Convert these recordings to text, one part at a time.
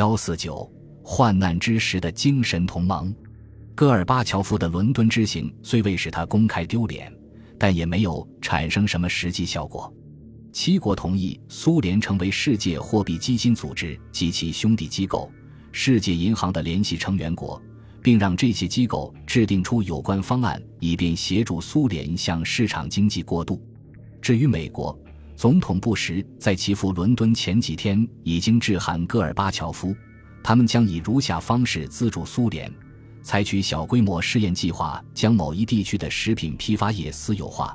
幺四九患难之时的精神同盟。戈尔巴乔夫的伦敦之行虽未使他公开丢脸，但也没有产生什么实际效果。七国同意苏联成为世界货币基金组织及其兄弟机构世界银行的联系成员国，并让这些机构制定出有关方案，以便协助苏联向市场经济过渡。至于美国，总统布什在其赴伦敦前几天已经致函戈尔巴乔夫，他们将以如下方式资助苏联：采取小规模试验计划，将某一地区的食品批发业私有化，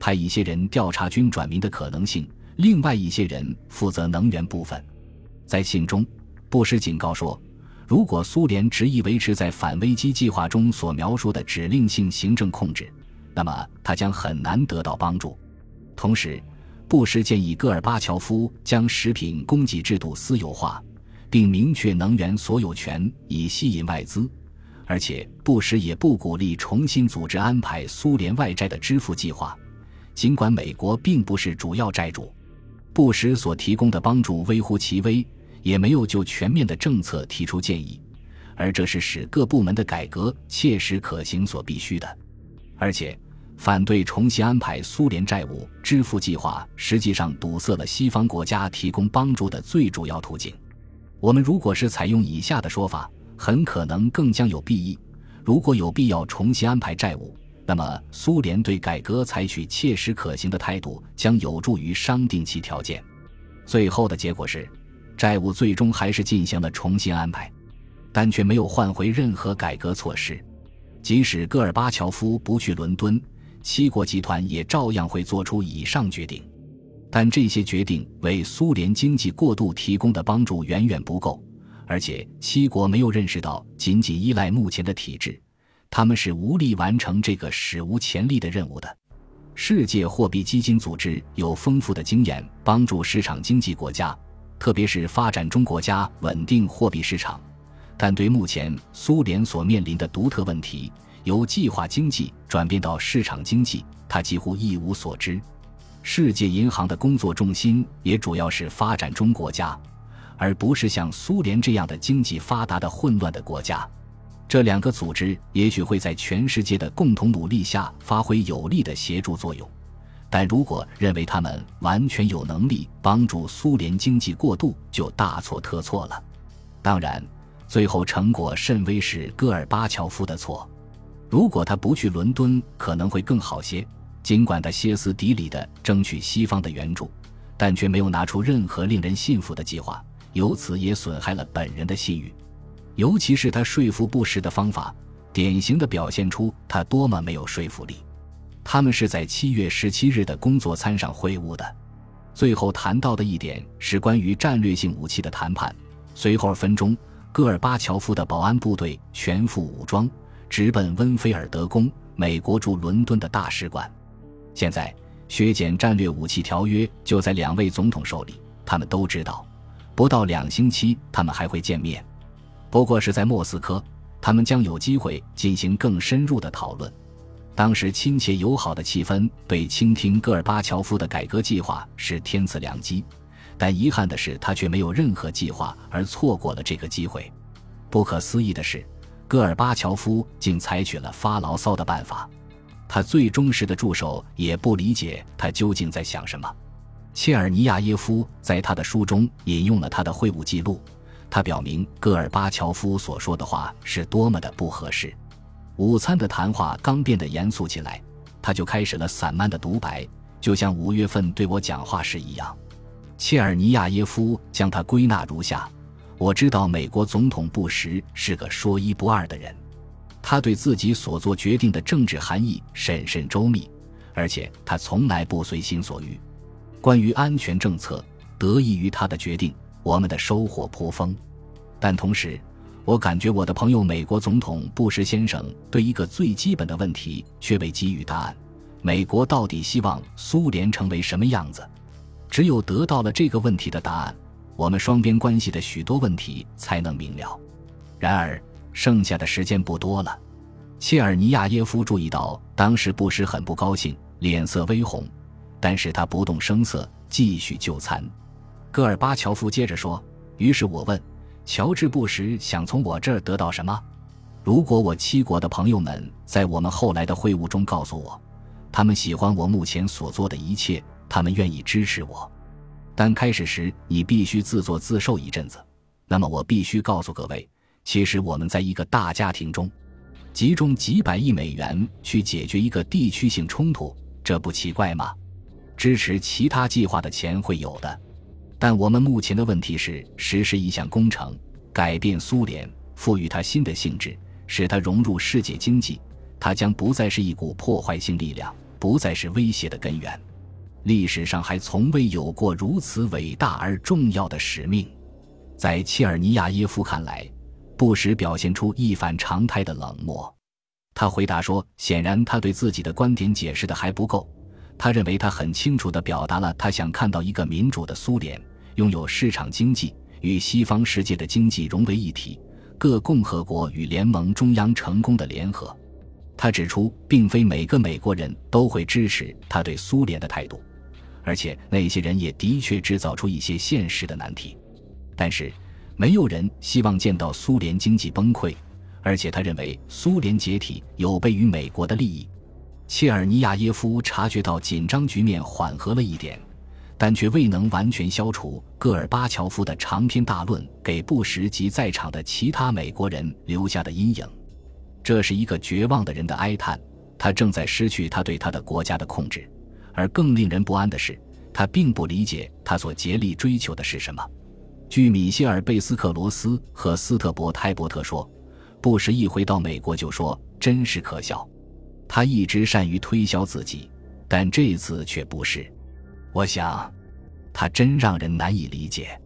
派一些人调查军转民的可能性，另外一些人负责能源部分。在信中，布什警告说，如果苏联执意维持在反危机计划中所描述的指令性行政控制，那么他将很难得到帮助。同时，布什建议戈尔巴乔夫将食品供给制度私有化，并明确能源所有权以吸引外资，而且布什也不鼓励重新组织安排苏联外债的支付计划。尽管美国并不是主要债主，布什所提供的帮助微乎其微，也没有就全面的政策提出建议，而这是使各部门的改革切实可行所必须的，而且。反对重新安排苏联债务支付计划，实际上堵塞了西方国家提供帮助的最主要途径。我们如果是采用以下的说法，很可能更将有裨益：如果有必要重新安排债务，那么苏联对改革采取切实可行的态度，将有助于商定其条件。最后的结果是，债务最终还是进行了重新安排，但却没有换回任何改革措施。即使戈尔巴乔夫不去伦敦。七国集团也照样会做出以上决定，但这些决定为苏联经济过渡提供的帮助远远不够，而且七国没有认识到，仅仅依赖目前的体制，他们是无力完成这个史无前例的任务的。世界货币基金组织有丰富的经验，帮助市场经济国家，特别是发展中国家稳定货币市场，但对目前苏联所面临的独特问题。由计划经济转变到市场经济，他几乎一无所知。世界银行的工作重心也主要是发展中国家，而不是像苏联这样的经济发达的混乱的国家。这两个组织也许会在全世界的共同努力下发挥有力的协助作用，但如果认为他们完全有能力帮助苏联经济过渡，就大错特错了。当然，最后成果甚微是戈尔巴乔夫的错。如果他不去伦敦，可能会更好些。尽管他歇斯底里地争取西方的援助，但却没有拿出任何令人信服的计划，由此也损害了本人的信誉。尤其是他说服布什的方法，典型的表现出他多么没有说服力。他们是在七月十七日的工作餐上会晤的，最后谈到的一点是关于战略性武器的谈判。随后分钟，戈尔巴乔夫的保安部队全副武装。直奔温菲尔德宫，美国驻伦敦的大使馆。现在削减战略武器条约就在两位总统手里，他们都知道，不到两星期他们还会见面，不过是在莫斯科，他们将有机会进行更深入的讨论。当时亲切友好的气氛对倾听戈尔巴乔夫的改革计划是天赐良机，但遗憾的是，他却没有任何计划而错过了这个机会。不可思议的是。戈尔巴乔夫竟采取了发牢骚的办法，他最忠实的助手也不理解他究竟在想什么。切尔尼亚耶夫在他的书中引用了他的会晤记录，他表明戈尔巴乔夫所说的话是多么的不合适。午餐的谈话刚变得严肃起来，他就开始了散漫的独白，就像五月份对我讲话时一样。切尔尼亚耶夫将他归纳如下。我知道美国总统布什是个说一不二的人，他对自己所做决定的政治含义审慎周密，而且他从来不随心所欲。关于安全政策，得益于他的决定，我们的收获颇丰。但同时，我感觉我的朋友美国总统布什先生对一个最基本的问题却未给予答案：美国到底希望苏联成为什么样子？只有得到了这个问题的答案。我们双边关系的许多问题才能明了。然而，剩下的时间不多了。切尔尼亚耶夫注意到，当时布什很不高兴，脸色微红，但是他不动声色，继续就餐。戈尔巴乔夫接着说：“于是我问，乔治·布什想从我这儿得到什么？如果我七国的朋友们在我们后来的会晤中告诉我，他们喜欢我目前所做的一切，他们愿意支持我，但开始时你必须自作自受一阵子。那么我必须告诉各位，其实我们在一个大家庭中，集中几百亿美元去解决一个地区性冲突，这不奇怪吗？支持其他计划的钱会有的，但我们目前的问题是实施一项工程，改变苏联，赋予它新的性质，使它融入世界经济。它将不再是一股破坏性力量，不再是威胁的根源。历史上还从未有过如此伟大而重要的使命。在切尔尼亚耶夫看来，布什表现出一反常态的冷漠。他回答说：“显然，他对自己的观点解释的还不够。他认为他很清楚地表达了他想看到一个民主的苏联，拥有市场经济，与西方世界的经济融为一体，各共和国与联盟中央成功的联合。”他指出，并非每个美国人都会支持他对苏联的态度，而且那些人也的确制造出一些现实的难题。但是，没有人希望见到苏联经济崩溃，而且他认为苏联解体有悖于美国的利益。切尔尼亚耶夫察觉到紧张局面缓和了一点，但却未能完全消除戈尔巴乔夫的长篇大论给布什及在场的其他美国人留下的阴影。这是一个绝望的人的哀叹，他正在失去他对他的国家的控制，而更令人不安的是，他并不理解他所竭力追求的是什么。据米歇尔·贝斯克罗斯和斯特伯泰伯特说，布什一回到美国就说：“真是可笑。”他一直善于推销自己，但这次却不是。我想，他真让人难以理解。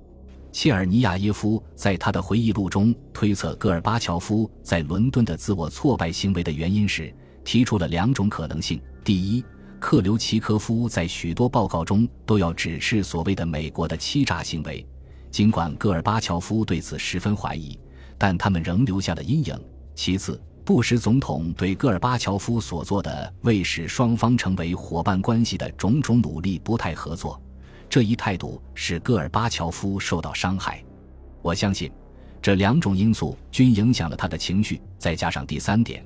切尔尼亚耶夫在他的回忆录中推测戈尔巴乔夫在伦敦的自我挫败行为的原因时，提出了两种可能性：第一，克留奇科夫在许多报告中都要指斥所谓的美国的欺诈行为。尽管戈尔巴乔夫对此十分怀疑，但他们仍留下了阴影。其次，布什总统对戈尔巴乔夫所做的为使双方成为伙伴关系的种种努力不太合作，这一态度使戈尔巴乔夫受到伤害。我相信，这两种因素均影响了他的情绪。再加上第三点，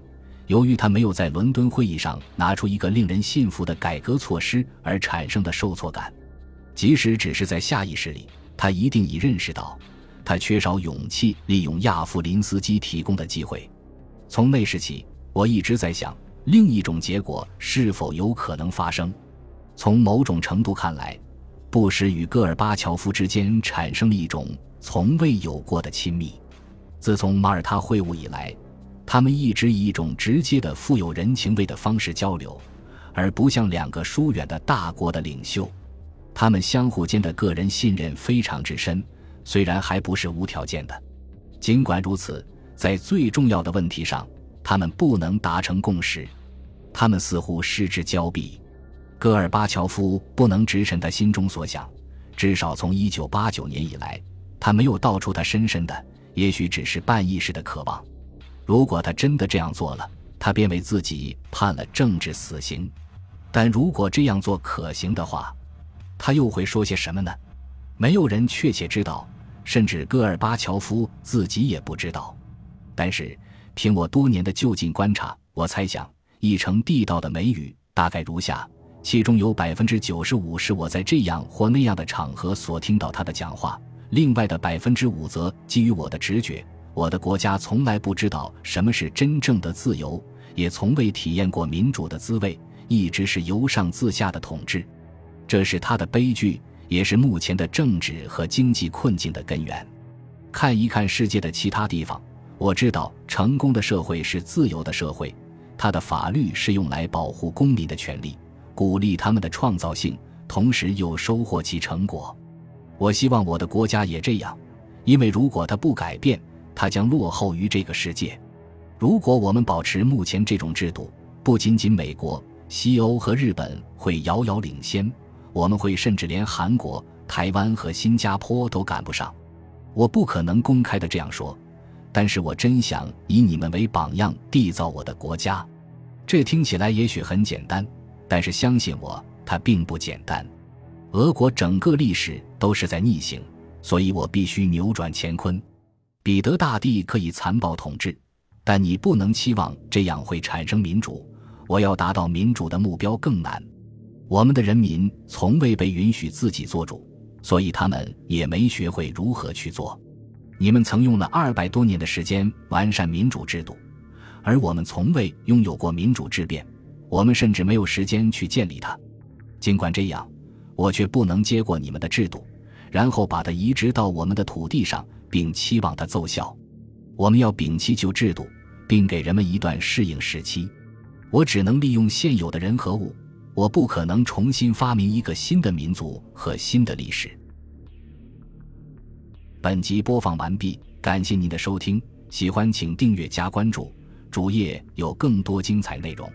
由于他没有在伦敦会议上拿出一个令人信服的改革措施而产生的受挫感，即使只是在下意识里。他一定已认识到，他缺少勇气利用亚夫林斯基提供的机会。从那时起，我一直在想，另一种结果是否有可能发生。从某种程度看来，布什与戈尔巴乔夫之间产生了一种从未有过的亲密。自从马耳他会晤以来，他们一直以一种直接的、富有人情味的方式交流，而不像两个疏远的大国的领袖。他们相互间的个人信任非常之深，虽然还不是无条件的。尽管如此，在最重要的问题上，他们不能达成共识。他们似乎失之交臂。戈尔巴乔夫不能直陈他心中所想，至少从1989年以来，他没有道出他深深的，也许只是半意识的渴望。如果他真的这样做了，他便为自己判了政治死刑。但如果这样做可行的话，他又会说些什么呢？没有人确切知道，甚至戈尔巴乔夫自己也不知道。但是，凭我多年的就近观察，我猜想一成地道的美语大概如下：其中有百分之九十五是我在这样或那样的场合所听到他的讲话，另外的百分之五则基于我的直觉。我的国家从来不知道什么是真正的自由，也从未体验过民主的滋味，一直是由上自下的统治。这是他的悲剧，也是目前的政治和经济困境的根源。看一看世界的其他地方，我知道成功的社会是自由的社会，它的法律是用来保护公民的权利，鼓励他们的创造性，同时又收获其成果。我希望我的国家也这样，因为如果它不改变，它将落后于这个世界。如果我们保持目前这种制度，不仅仅美国、西欧和日本会遥遥领先。我们会甚至连韩国、台湾和新加坡都赶不上。我不可能公开的这样说，但是我真想以你们为榜样缔造我的国家。这听起来也许很简单，但是相信我，它并不简单。俄国整个历史都是在逆行，所以我必须扭转乾坤。彼得大帝可以残暴统治，但你不能期望这样会产生民主。我要达到民主的目标更难。我们的人民从未被允许自己做主，所以他们也没学会如何去做。你们曾用了二百多年的时间完善民主制度，而我们从未拥有过民主之变，我们甚至没有时间去建立它。尽管这样，我却不能接过你们的制度，然后把它移植到我们的土地上，并期望它奏效。我们要摒弃旧制度，并给人们一段适应时期。我只能利用现有的人和物，我不可能重新发明一个新的民族和新的历史。本集播放完毕，感谢您的收听，喜欢请订阅加关注，主页有更多精彩内容。